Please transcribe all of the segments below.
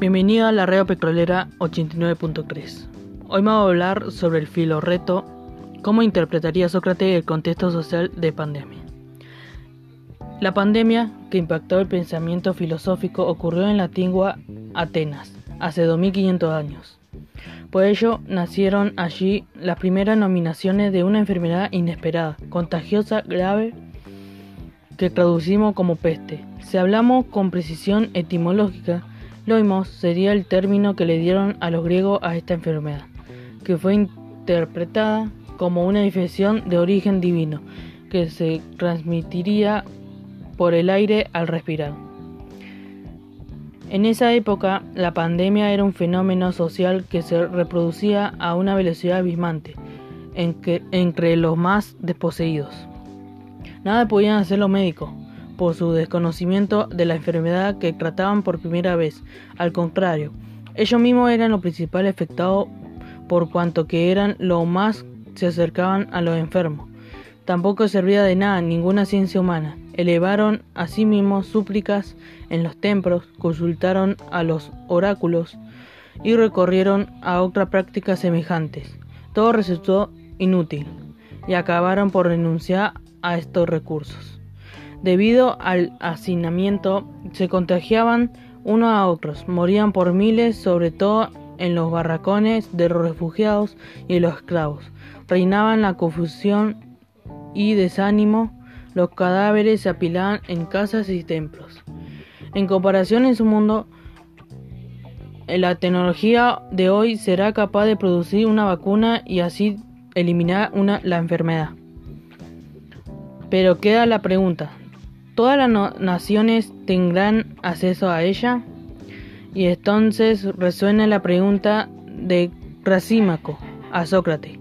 Bienvenido a la red petrolera 89.3. Hoy me voy a hablar sobre el filo reto, cómo interpretaría Sócrates el contexto social de pandemia. La pandemia que impactó el pensamiento filosófico ocurrió en la antigua Atenas, hace 2500 años. Por ello nacieron allí las primeras nominaciones de una enfermedad inesperada, contagiosa, grave, que traducimos como peste. Si hablamos con precisión etimológica, loimos sería el término que le dieron a los griegos a esta enfermedad, que fue interpretada como una infección de origen divino, que se transmitiría por el aire al respirar. En esa época, la pandemia era un fenómeno social que se reproducía a una velocidad abismante entre los más desposeídos. Nada podían hacer los médicos por su desconocimiento de la enfermedad que trataban por primera vez. Al contrario, ellos mismos eran los principales afectados por cuanto que eran lo más se acercaban a los enfermos. Tampoco servía de nada ninguna ciencia humana. Elevaron a sí súplicas en los templos, consultaron a los oráculos y recorrieron a otras prácticas semejantes. Todo resultó inútil y acabaron por renunciar a estos recursos. Debido al hacinamiento, se contagiaban unos a otros, morían por miles, sobre todo en los barracones de los refugiados y los esclavos. Reinaban la confusión y desánimo, los cadáveres se apilaban en casas y templos. En comparación en su mundo, la tecnología de hoy será capaz de producir una vacuna y así eliminar una, la enfermedad. Pero queda la pregunta, ¿todas las naciones tendrán acceso a ella? Y entonces resuena la pregunta de Crasímaco a Sócrates.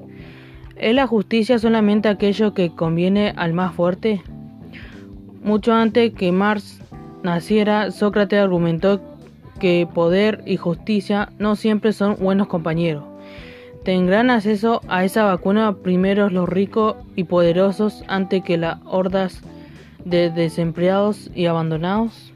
¿Es la justicia solamente aquello que conviene al más fuerte? Mucho antes que Marx naciera, Sócrates argumentó que poder y justicia no siempre son buenos compañeros. Tendrán acceso a esa vacuna primero los ricos y poderosos antes que las hordas de desempleados y abandonados.